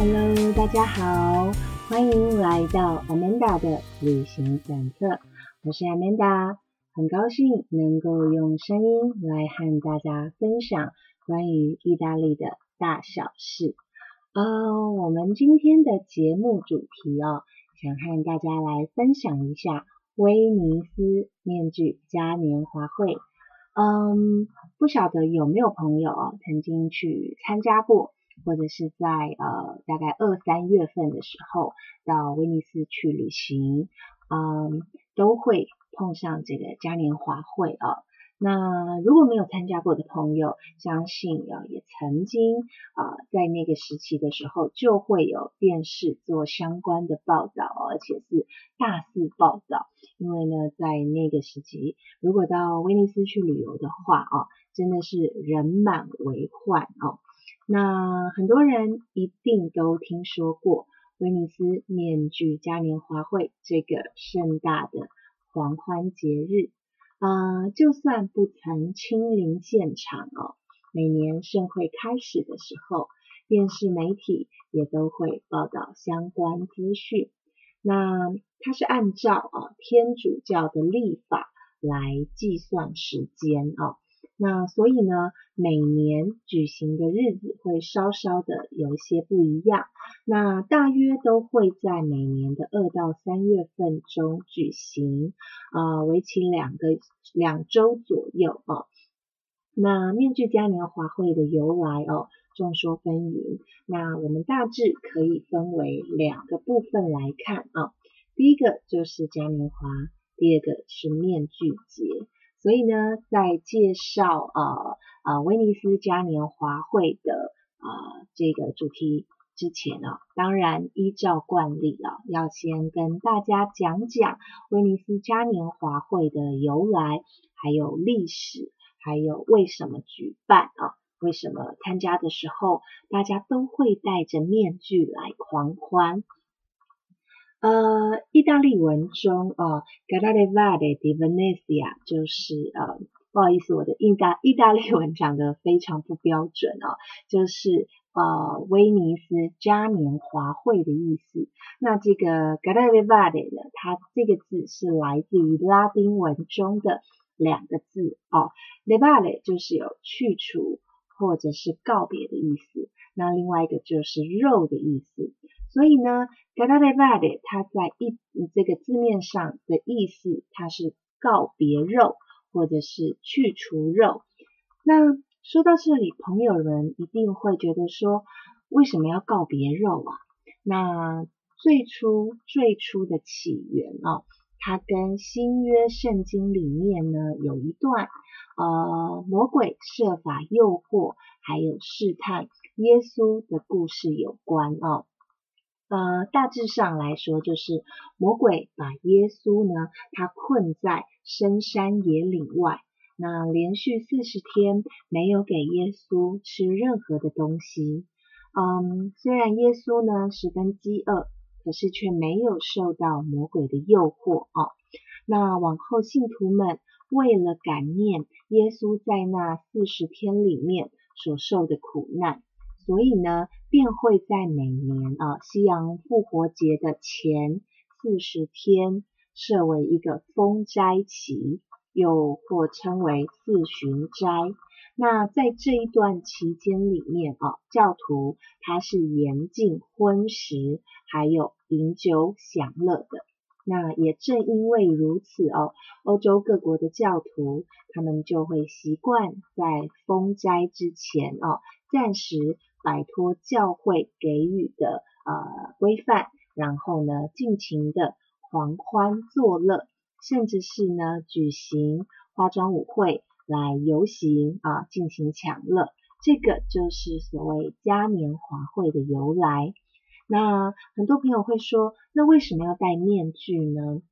Hello，大家好，欢迎来到 Amanda 的旅行短册。我是 Amanda，很高兴能够用声音来和大家分享关于意大利的大小事。呃，我们今天的节目主题哦，想和大家来分享一下威尼斯面具嘉年华会。嗯，不晓得有没有朋友曾经去参加过。或者是在呃大概二三月份的时候到威尼斯去旅行，嗯，都会碰上这个嘉年华会啊。那如果没有参加过的朋友，相信啊也曾经啊在那个时期的时候就会有电视做相关的报道，而且是大肆报道。因为呢，在那个时期，如果到威尼斯去旅游的话啊，真的是人满为患哦。那很多人一定都听说过威尼斯面具嘉年华会这个盛大的狂欢节日啊，就算不曾亲临现场哦，每年盛会开始的时候，电视媒体也都会报道相关资讯。那它是按照啊天主教的历法来计算时间啊。那所以呢，每年举行的日子会稍稍的有一些不一样。那大约都会在每年的二到三月份中举行，啊，为期两个两周左右啊。那面具嘉年华会的由来哦，众说纷纭。那我们大致可以分为两个部分来看啊。第一个就是嘉年华，第二个是面具节。所以呢，在介绍呃呃威尼斯嘉年华会的啊这个主题之前呢，当然依照惯例啊，要先跟大家讲讲威尼斯嘉年华会的由来，还有历史，还有为什么举办啊？为什么参加的时候大家都会戴着面具来狂欢？呃，意大利文中啊 g a r a e v a d e di Venezia 就是呃，不好意思，我的意大意大利文讲的非常不标准哦，就是呃威尼斯嘉年华会的意思。那这个 g a r a e v a d e 呢，它这个字是来自于拉丁文中的两个字哦，levare 就是有去除或者是告别的意思，那另外一个就是肉的意思。所以呢 g a d a l e v a d 它在一这个字面上的意思，它是告别肉或者是去除肉。那说到这里，朋友们一定会觉得说，为什么要告别肉啊？那最初最初的起源哦，它跟新约圣经里面呢有一段呃魔鬼设法诱惑还有试探耶稣的故事有关哦。呃，大致上来说，就是魔鬼把耶稣呢，他困在深山野岭外，那连续四十天没有给耶稣吃任何的东西。嗯，虽然耶稣呢十分饥饿，可是却没有受到魔鬼的诱惑啊。那往后信徒们为了感念耶稣在那四十天里面所受的苦难。所以呢，便会在每年啊，西洋复活节的前四十天设为一个封斋期，又或称为四旬斋。那在这一段期间里面啊，教徒他是严禁荤食，还有饮酒享乐的。那也正因为如此哦，欧洲各国的教徒他们就会习惯在封斋之前啊，暂时。摆脱教会给予的呃规范，然后呢，尽情的狂欢作乐，甚至是呢举行化妆舞会来游行啊，进行抢乐，这个就是所谓嘉年华会的由来。那很多朋友会说，那为什么要戴面具呢？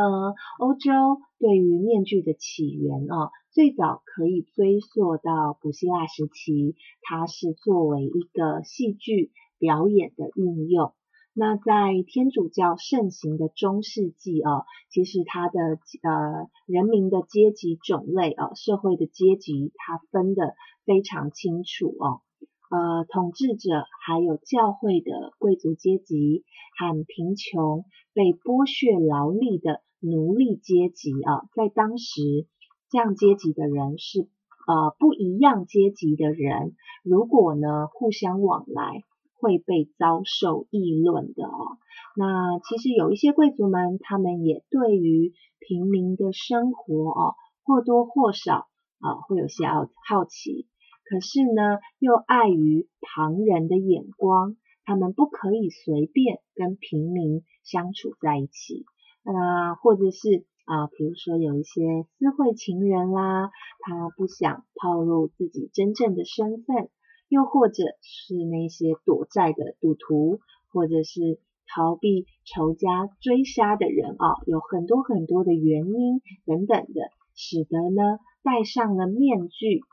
呃，欧洲对于面具的起源啊，最早可以追溯到古希腊时期，它是作为一个戏剧表演的运用。那在天主教盛行的中世纪啊，其实它的呃人民的阶级种类哦，社会的阶级它分的非常清楚哦。呃统治者还有教会的贵族阶级和贫穷被剥削劳力的奴隶阶级啊，在当时这样阶级的人是呃不一样阶级的人，如果呢互相往来。会被遭受议论的哦。那其实有一些贵族们，他们也对于平民的生活哦，或多或少啊会有些好好奇。可是呢，又碍于旁人的眼光，他们不可以随便跟平民相处在一起。那或者是啊，比如说有一些私会情人啦，他不想暴露自己真正的身份。又或者是那些躲债的赌徒，或者是逃避仇家追杀的人啊，有很多很多的原因等等的，使得呢戴上了面具，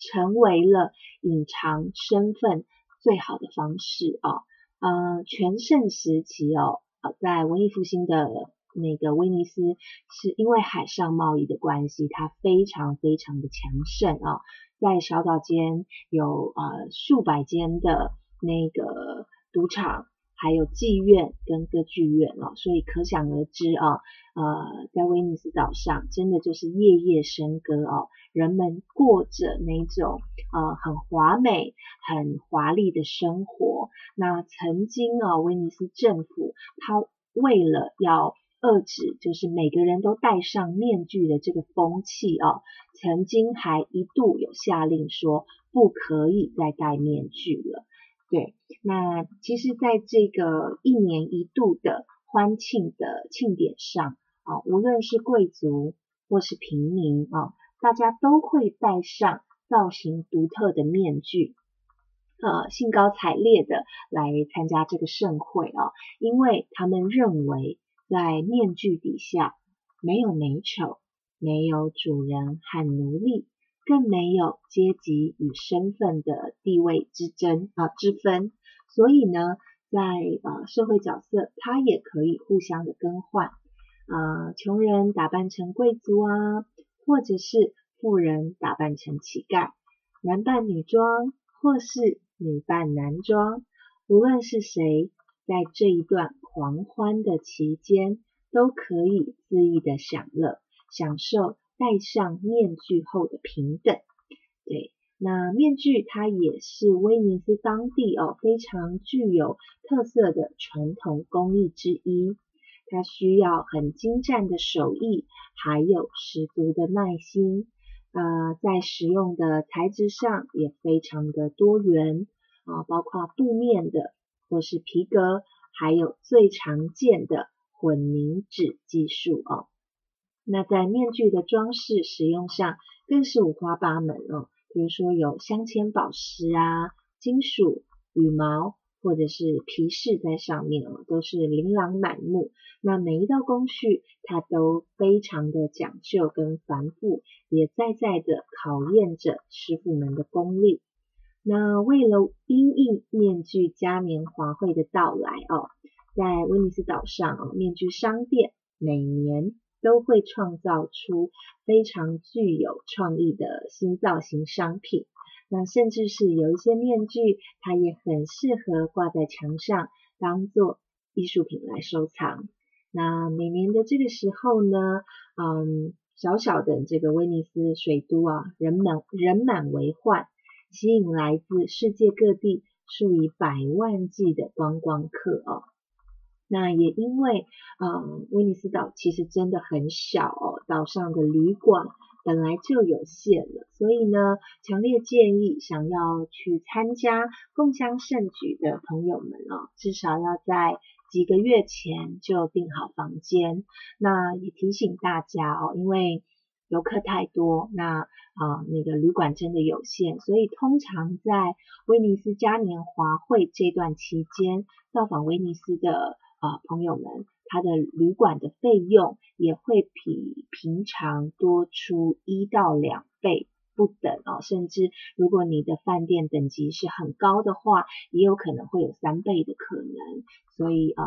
成为了隐藏身份最好的方式啊。呃，全盛时期哦，呃，在文艺复兴的那个威尼斯，是因为海上贸易的关系，它非常非常的强盛啊。在小岛间有呃数百间的那个赌场，还有妓院跟歌剧院哦，所以可想而知啊，呃，在威尼斯岛上真的就是夜夜笙歌哦，人们过着那种呃很华美、很华丽的生活。那曾经啊，威尼斯政府他为了要遏制就是每个人都戴上面具的这个风气哦，曾经还一度有下令说不可以再戴面具了。对，那其实在这个一年一度的欢庆的庆典上啊，无论是贵族或是平民啊，大家都会戴上造型独特的面具，呃，兴高采烈的来参加这个盛会啊，因为他们认为。在面具底下，没有美丑，没有主人和奴隶，更没有阶级与身份的地位之争啊之分。所以呢，在呃社会角色，它也可以互相的更换。啊，穷人打扮成贵族啊，或者是富人打扮成乞丐，男扮女装，或是女扮男装，无论是谁。在这一段狂欢的期间，都可以恣意的享乐，享受戴上面具后的平等。对，那面具它也是威尼斯当地哦非常具有特色的传统工艺之一。它需要很精湛的手艺，还有十足的耐心。呃，在使用的材质上也非常的多元啊，包括布面的。或是皮革，还有最常见的混凝纸技术哦。那在面具的装饰使用上，更是五花八门哦。比如说有镶嵌宝石啊、金属、羽毛或者是皮饰在上面哦，都是琳琅满目。那每一道工序，它都非常的讲究跟繁复，也在在的考验着师傅们的功力。那为了因应面具嘉年华会的到来哦，在威尼斯岛上哦，面具商店每年都会创造出非常具有创意的新造型商品。那甚至是有一些面具，它也很适合挂在墙上当做艺术品来收藏。那每年的这个时候呢，嗯，小小的这个威尼斯水都啊，人满人满为患。吸引来自世界各地数以百万计的观光客哦。那也因为，嗯，威尼斯岛其实真的很小哦，岛上的旅馆本来就有限了，所以呢，强烈建议想要去参加共襄盛举的朋友们哦，至少要在几个月前就订好房间。那也提醒大家哦，因为。游客太多，那啊那个旅馆真的有限，所以通常在威尼斯嘉年华会这段期间，到访威尼斯的啊朋友们，他的旅馆的费用也会比平常多出一到两倍不等哦，甚至如果你的饭店等级是很高的话，也有可能会有三倍的可能，所以啊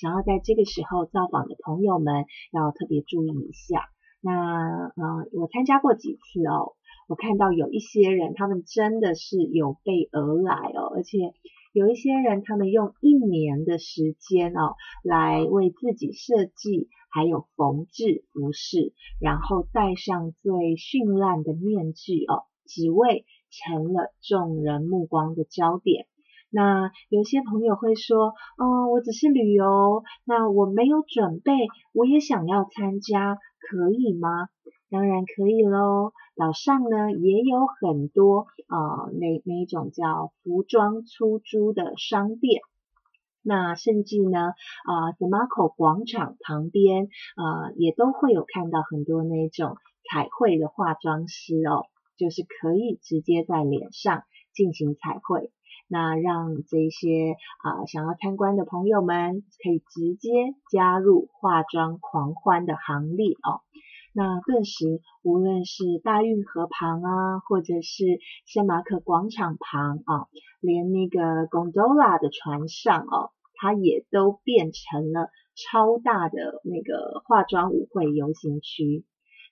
想要在这个时候造访的朋友们要特别注意一下。那呃，我参加过几次哦，我看到有一些人，他们真的是有备而来哦，而且有一些人，他们用一年的时间哦，来为自己设计，还有缝制服饰，然后戴上最绚烂的面具哦，只为成了众人目光的焦点。那有些朋友会说，哦，我只是旅游，那我没有准备，我也想要参加，可以吗？当然可以喽。岛上呢也有很多呃那那一种叫服装出租的商店，那甚至呢啊 The Marco 广场旁边啊也都会有看到很多那种彩绘的化妆师哦，就是可以直接在脸上进行彩绘。那让这些啊想要参观的朋友们可以直接加入化妆狂欢的行列哦。那顿时，无论是大运河旁啊，或者是圣马可广场旁啊，连那个 gondola 的船上哦，它也都变成了超大的那个化妆舞会游行区。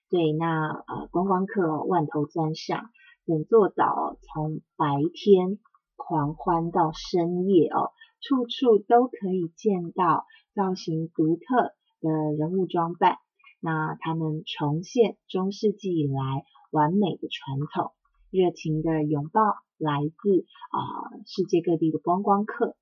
对，那呃观光客万头钻上，整座岛从白天。狂欢到深夜哦，处处都可以见到造型独特的人物装扮。那他们重现中世纪以来完美的传统，热情的拥抱来自啊世界各地的观光客。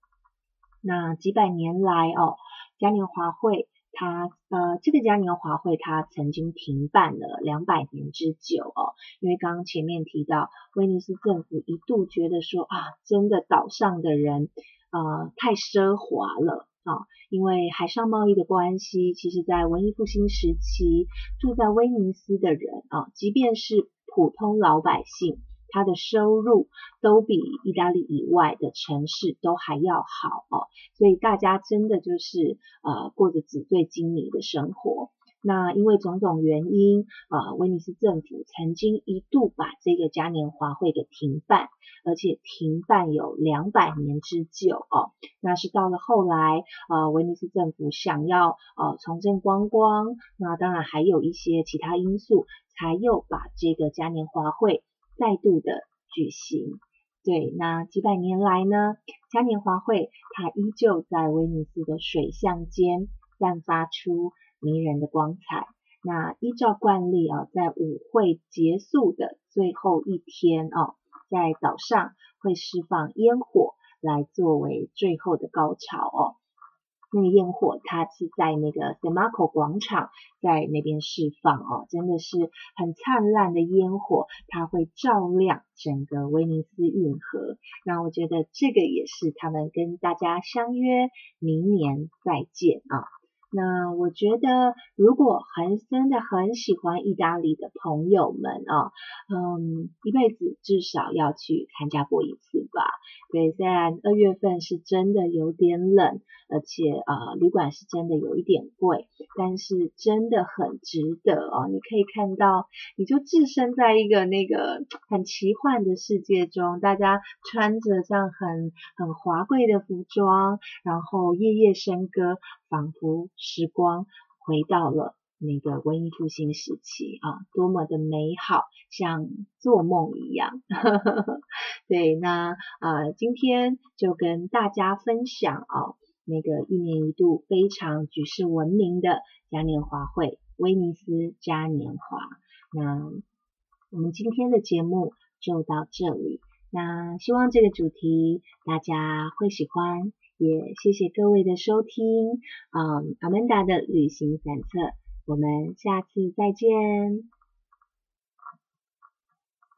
那几百年来哦，嘉年华会。它呃，这个嘉年华会它曾经停办了两百年之久哦，因为刚刚前面提到，威尼斯政府一度觉得说啊，真的岛上的人呃太奢华了啊，因为海上贸易的关系，其实在文艺复兴时期住在威尼斯的人啊，即便是普通老百姓。他的收入都比意大利以外的城市都还要好哦，所以大家真的就是呃过着纸醉金迷的生活。那因为种种原因，呃，威尼斯政府曾经一度把这个嘉年华会给停办，而且停办有两百年之久哦。那是到了后来，呃，威尼斯政府想要呃重振观光，那当然还有一些其他因素，才又把这个嘉年华会。再度的举行，对，那几百年来呢，嘉年华会它依旧在威尼斯的水巷间散发出迷人的光彩。那依照惯例啊，在舞会结束的最后一天哦，在岛上会释放烟火来作为最后的高潮哦。那个烟火，它是在那个 s a m a c o 广场，在那边释放哦，真的是很灿烂的烟火，它会照亮整个威尼斯运河。那我觉得这个也是他们跟大家相约明年再见啊。那我觉得，如果很真的很喜欢意大利的朋友们啊，嗯，一辈子至少要去参加过一次吧。对，虽然二月份是真的有点冷，而且呃，旅馆是真的有一点贵，但是真的很值得哦。你可以看到，你就置身在一个那个很奇幻的世界中，大家穿着这样很很华贵的服装，然后夜夜笙歌。仿佛时光回到了那个文艺复兴时期啊，多么的美好，像做梦一样。对，那呃，今天就跟大家分享啊，那个一年一度非常举世闻名的嘉年华会——威尼斯嘉年华。那我们今天的节目就到这里。那希望这个主题大家会喜欢。也谢谢各位的收听，嗯，阿曼达的旅行散策，我们下次再见。